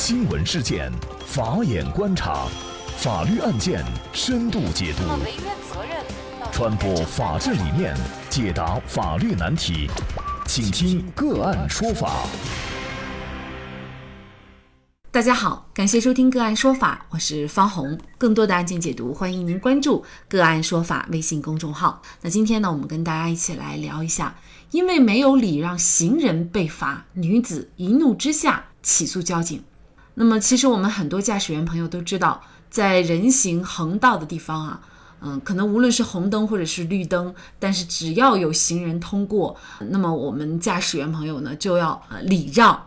新闻事件，法眼观察，法律案件深度解读，传播法治理念，解答法律难题，请听个案说法。大家好，感谢收听个案说法，我是方红。更多的案件解读，欢迎您关注个案说法微信公众号。那今天呢，我们跟大家一起来聊一下，因为没有礼让行人被罚，女子一怒之下起诉交警。那么，其实我们很多驾驶员朋友都知道，在人行横道的地方啊，嗯，可能无论是红灯或者是绿灯，但是只要有行人通过，那么我们驾驶员朋友呢就要呃礼让。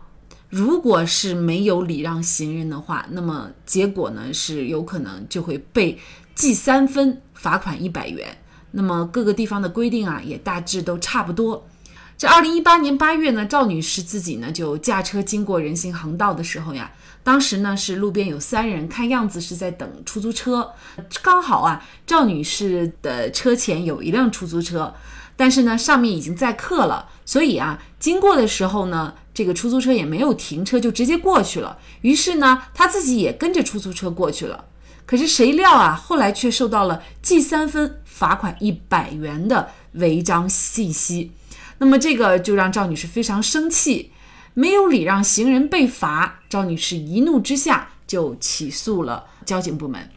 如果是没有礼让行人的话，那么结果呢是有可能就会被记三分，罚款一百元。那么各个地方的规定啊，也大致都差不多。这二零一八年八月呢，赵女士自己呢就驾车经过人行横道的时候呀。当时呢是路边有三人，看样子是在等出租车。刚好啊，赵女士的车前有一辆出租车，但是呢上面已经载客了，所以啊经过的时候呢，这个出租车也没有停车，就直接过去了。于是呢她自己也跟着出租车过去了。可是谁料啊，后来却受到了记三分、罚款一百元的违章信息。那么这个就让赵女士非常生气。没有礼让行人被罚，赵女士一怒之下就起诉了交警部门。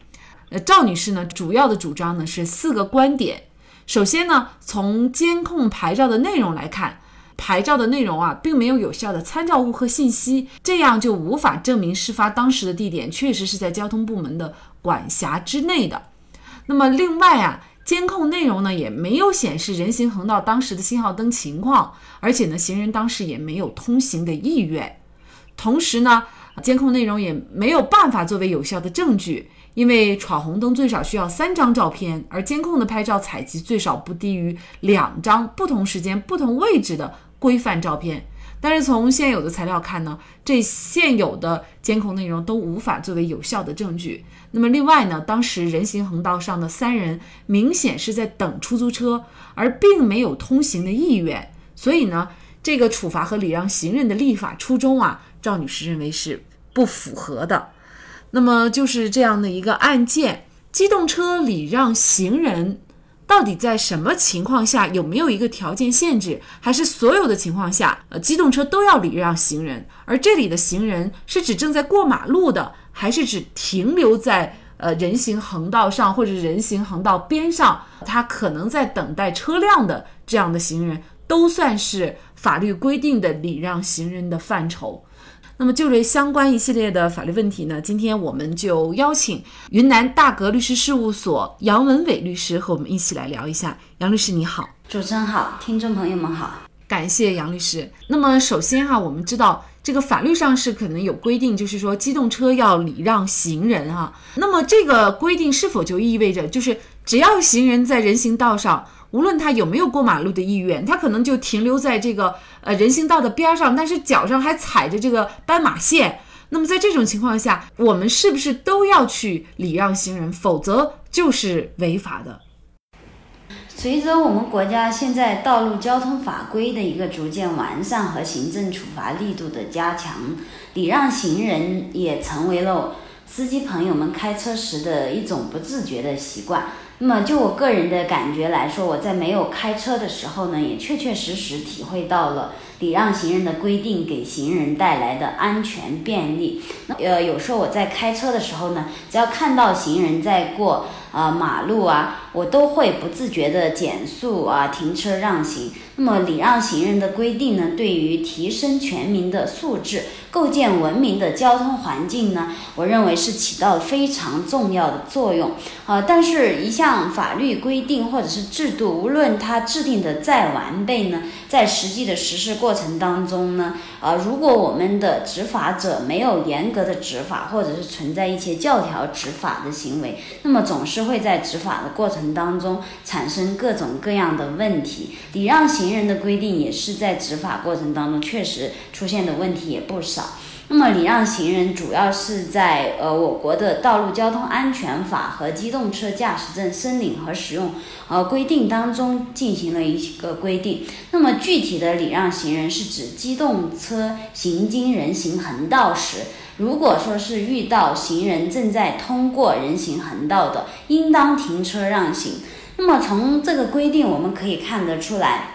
呃，赵女士呢，主要的主张呢是四个观点。首先呢，从监控牌照的内容来看，牌照的内容啊，并没有有效的参照物和信息，这样就无法证明事发当时的地点确实是在交通部门的管辖之内的。那么另外啊。监控内容呢也没有显示人行横道当时的信号灯情况，而且呢行人当时也没有通行的意愿。同时呢，监控内容也没有办法作为有效的证据，因为闯红灯最少需要三张照片，而监控的拍照采集最少不低于两张不同时间、不同位置的规范照片。但是从现有的材料看呢，这现有的监控内容都无法作为有效的证据。那么另外呢，当时人行横道上的三人明显是在等出租车，而并没有通行的意愿，所以呢，这个处罚和礼让行人的立法初衷啊，赵女士认为是不符合的。那么就是这样的一个案件，机动车礼让行人。到底在什么情况下有没有一个条件限制？还是所有的情况下，呃，机动车都要礼让行人？而这里的行人是指正在过马路的，还是指停留在呃人行横道上或者人行横道边上，他可能在等待车辆的这样的行人，都算是法律规定的礼让行人的范畴。那么就这相关一系列的法律问题呢，今天我们就邀请云南大格律师事务所杨文伟律师和我们一起来聊一下。杨律师你好，主持人好，听众朋友们好，感谢杨律师。那么首先哈，我们知道这个法律上是可能有规定，就是说机动车要礼让行人哈。那么这个规定是否就意味着，就是只要行人在人行道上？无论他有没有过马路的意愿，他可能就停留在这个呃人行道的边上，但是脚上还踩着这个斑马线。那么在这种情况下，我们是不是都要去礼让行人？否则就是违法的。随着我们国家现在道路交通法规的一个逐渐完善和行政处罚力度的加强，礼让行人也成为了司机朋友们开车时的一种不自觉的习惯。那么就我个人的感觉来说，我在没有开车的时候呢，也确确实实体会到了礼让行人的规定给行人带来的安全便利。那呃，有时候我在开车的时候呢，只要看到行人在过啊马路啊，我都会不自觉的减速啊停车让行。那么礼让行人的规定呢，对于提升全民的素质。构建文明的交通环境呢，我认为是起到非常重要的作用。啊，但是，一项法律规定或者是制度，无论它制定的再完备呢，在实际的实施过程当中呢，啊，如果我们的执法者没有严格的执法，或者是存在一些教条执法的行为，那么总是会在执法的过程当中产生各种各样的问题。礼让行人的规定也是在执法过程当中确实出现的问题也不少。那么礼让行人主要是在呃我国的道路交通安全法和机动车驾驶证申领和使用呃规定当中进行了一个规定。那么具体的礼让行人是指机动车行经人行横道时，如果说是遇到行人正在通过人行横道的，应当停车让行。那么从这个规定我们可以看得出来。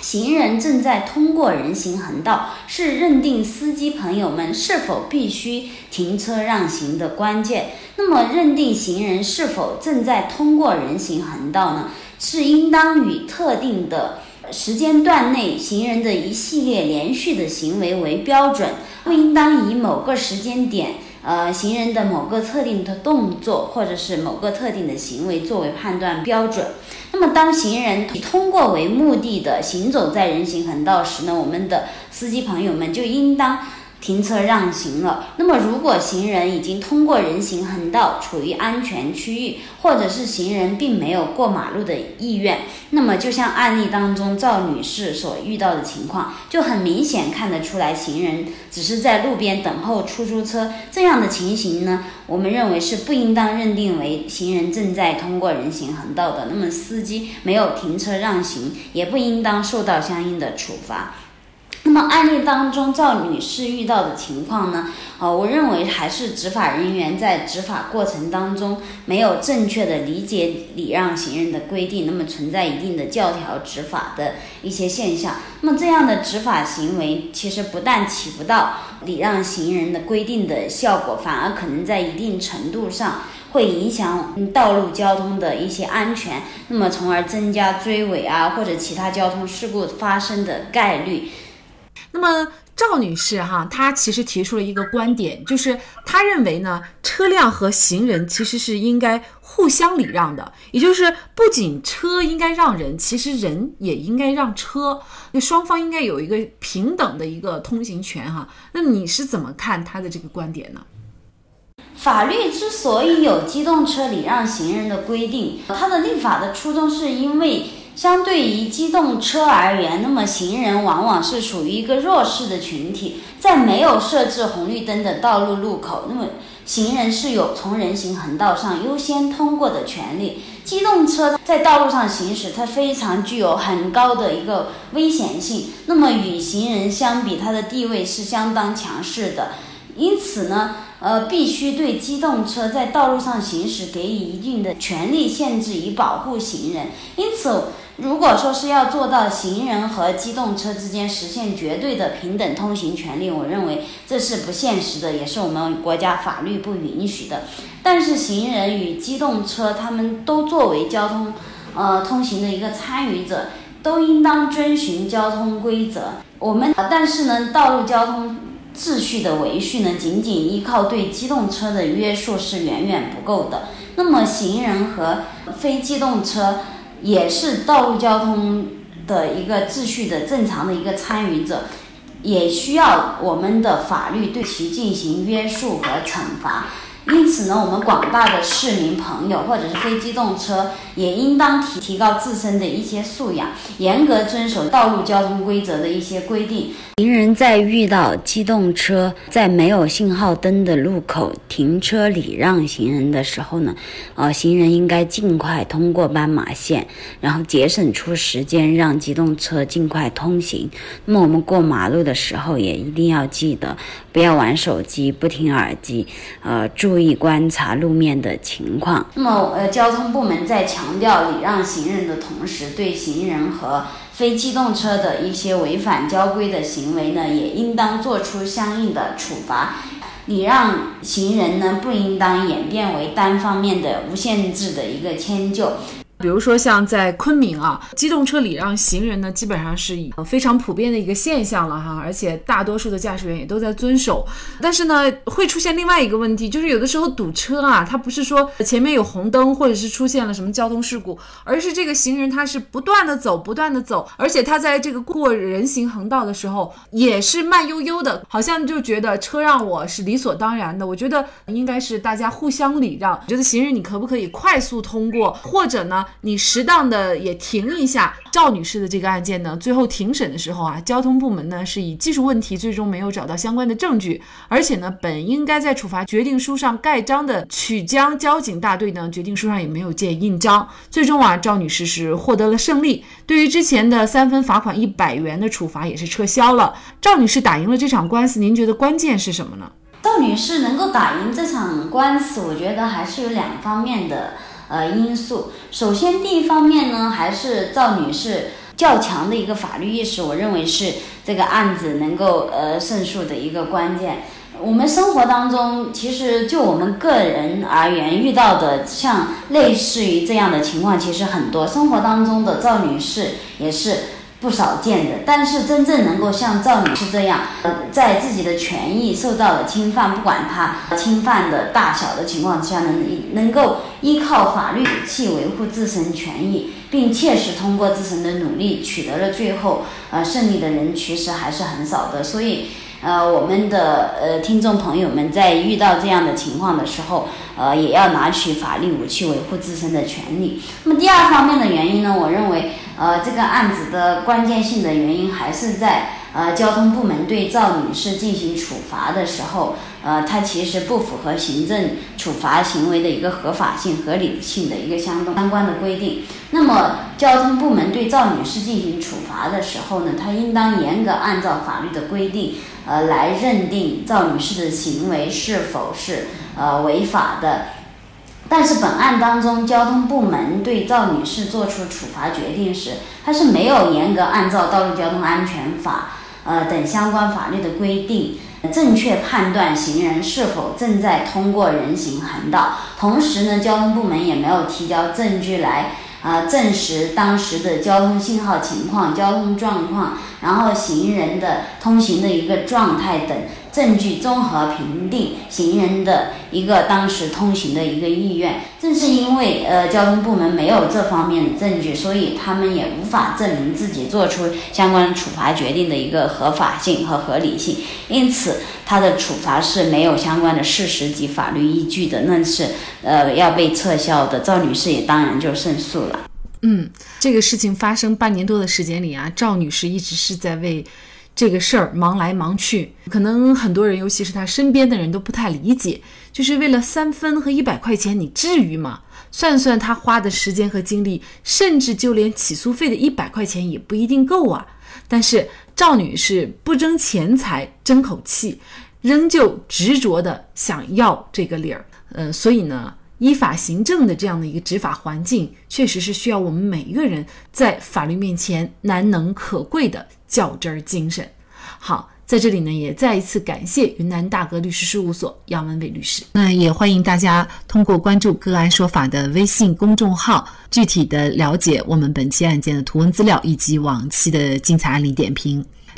行人正在通过人行横道，是认定司机朋友们是否必须停车让行的关键。那么，认定行人是否正在通过人行横道呢？是应当以特定的时间段内行人的一系列连续的行为为标准，不应当以某个时间点。呃，行人的某个特定的动作，或者是某个特定的行为作为判断标准。那么，当行人以通过为目的的行走在人行横道时呢，我们的司机朋友们就应当。停车让行了。那么，如果行人已经通过人行横道，处于安全区域，或者是行人并没有过马路的意愿，那么就像案例当中赵女士所遇到的情况，就很明显看得出来，行人只是在路边等候出租车这样的情形呢，我们认为是不应当认定为行人正在通过人行横道的。那么，司机没有停车让行，也不应当受到相应的处罚。那么案例当中，赵女士遇到的情况呢？呃，我认为还是执法人员在执法过程当中没有正确的理解礼让行人的规定，那么存在一定的教条执法的一些现象。那么这样的执法行为，其实不但起不到礼让行人的规定的效果，反而可能在一定程度上会影响道路交通的一些安全，那么从而增加追尾啊或者其他交通事故发生的概率。那么赵女士哈，她其实提出了一个观点，就是她认为呢，车辆和行人其实是应该互相礼让的，也就是不仅车应该让人，其实人也应该让车，那双方应该有一个平等的一个通行权哈。那你是怎么看她的这个观点呢？法律之所以有机动车礼让行人的规定，它的立法的初衷是因为。相对于机动车而言，那么行人往往是属于一个弱势的群体，在没有设置红绿灯的道路路口，那么行人是有从人行横道上优先通过的权利。机动车在道路上行驶，它非常具有很高的一个危险性，那么与行人相比，它的地位是相当强势的。因此呢，呃，必须对机动车在道路上行驶给予一定的权利限制，以保护行人。因此。如果说是要做到行人和机动车之间实现绝对的平等通行权利，我认为这是不现实的，也是我们国家法律不允许的。但是行人与机动车，他们都作为交通，呃，通行的一个参与者，都应当遵循交通规则。我们，但是呢，道路交通秩序的维序呢，仅仅依靠对机动车的约束是远远不够的。那么行人和非机动车。也是道路交通的一个秩序的正常的一个参与者，也需要我们的法律对其进行约束和惩罚。因此呢，我们广大的市民朋友或者是非机动车，也应当提提高自身的一些素养，严格遵守道路交通规则的一些规定。行人在遇到机动车在没有信号灯的路口停车礼让行人的时候呢，呃，行人应该尽快通过斑马线，然后节省出时间让机动车尽快通行。那么我们过马路的时候也一定要记得，不要玩手机，不听耳机，呃，注。注意观察路面的情况。那么，呃，交通部门在强调礼让行人的同时，对行人和非机动车的一些违反交规的行为呢，也应当做出相应的处罚。礼让行人呢，不应当演变为单方面的无限制的一个迁就。比如说像在昆明啊，机动车礼让行人呢，基本上是以非常普遍的一个现象了哈，而且大多数的驾驶员也都在遵守。但是呢，会出现另外一个问题，就是有的时候堵车啊，它不是说前面有红灯或者是出现了什么交通事故，而是这个行人他是不断的走，不断的走，而且他在这个过人行横道的时候也是慢悠悠的，好像就觉得车让我是理所当然的。我觉得应该是大家互相礼让。觉得行人你可不可以快速通过，或者呢？你适当的也停一下赵女士的这个案件呢，最后庭审的时候啊，交通部门呢是以技术问题最终没有找到相关的证据，而且呢，本应该在处罚决定书上盖章的曲江交警大队呢，决定书上也没有见印章，最终啊，赵女士是获得了胜利，对于之前的三分罚款一百元的处罚也是撤销了，赵女士打赢了这场官司，您觉得关键是什么呢？赵女士能够打赢这场官司，我觉得还是有两方面的呃因素。首先，第一方面呢，还是赵女士较强的一个法律意识，我认为是这个案子能够呃胜诉的一个关键。我们生活当中，其实就我们个人而言，遇到的像类似于这样的情况，其实很多。生活当中的赵女士也是。不少见的，但是真正能够像赵女士这样，呃，在自己的权益受到了侵犯，不管她侵犯的大小的情况之下，能能够依靠法律武器维护自身权益，并切实通过自身的努力取得了最后呃胜利的人，其实还是很少的。所以，呃，我们的呃听众朋友们在遇到这样的情况的时候，呃，也要拿起法律武器维护自身的权利。那么第二方面的原因呢，我认为。呃，这个案子的关键性的原因还是在呃，交通部门对赵女士进行处罚的时候，呃，它其实不符合行政处罚行为的一个合法性、合理性的一个相相关的规定。那么，交通部门对赵女士进行处罚的时候呢，它应当严格按照法律的规定，呃，来认定赵女士的行为是否是呃违法的。但是本案当中，交通部门对赵女士作出处罚决定时，它是没有严格按照《道路交通安全法》呃等相关法律的规定，正确判断行人是否正在通过人行横道。同时呢，交通部门也没有提交证据来啊证实当时的交通信号情况、交通状况，然后行人的通行的一个状态等。证据综合评定行人的一个当时通行的一个意愿，正是因为呃交通部门没有这方面的证据，所以他们也无法证明自己做出相关处罚决定的一个合法性和合理性，因此他的处罚是没有相关的事实及法律依据的，那是呃要被撤销的。赵女士也当然就胜诉了。嗯，这个事情发生半年多的时间里啊，赵女士一直是在为。这个事儿忙来忙去，可能很多人，尤其是他身边的人都不太理解，就是为了三分和一百块钱，你至于吗？算算他花的时间和精力，甚至就连起诉费的一百块钱也不一定够啊。但是赵女士不争钱财，争口气，仍旧执着的想要这个理儿。呃，所以呢，依法行政的这样的一个执法环境，确实是需要我们每一个人在法律面前难能可贵的。较真儿精神，好，在这里呢，也再一次感谢云南大格律师事务所杨文伟律师。那也欢迎大家通过关注“个案说法”的微信公众号，具体的了解我们本期案件的图文资料以及往期的精彩案例点评。